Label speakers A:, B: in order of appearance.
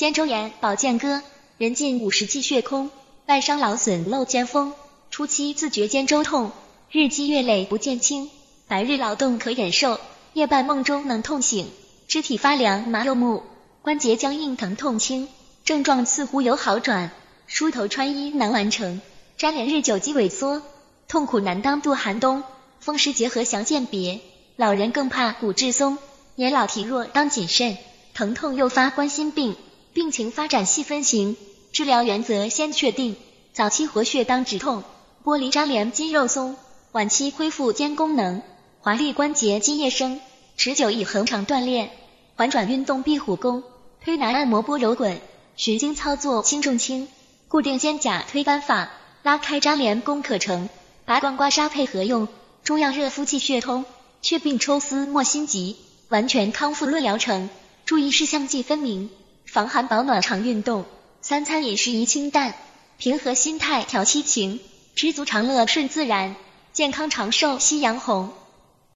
A: 肩周炎，保健歌。人近五十气血空，外伤劳损漏肩风。初期自觉肩周痛，日积月累不见轻。白日劳动可忍受，夜半梦中能痛醒。肢体发凉麻右目，关节僵硬疼痛轻。症状似乎有好转。梳头穿衣难完成，粘连日久肌萎缩，痛苦难当度寒冬。风湿结核详鉴别，老人更怕骨质松，年老体弱当谨慎。疼痛诱发冠心病，病情发展细分型，治疗原则先确定。早期活血当止痛，剥离粘连肌肉松；晚期恢复肩功能，华丽关节肌液生。持久以恒常锻炼，环转运动壁虎功，推拿按摩拨揉滚，循经操作轻重轻，固定肩胛推翻法，拉开粘连功可成。拔罐刮痧配合用，中药热敷气血通，祛病抽丝莫心急，完全康复论疗程。注意事项记分明，防寒保暖常运动，三餐饮食宜清淡，平和心态调七情，知足常乐顺自然，健康长寿夕阳红。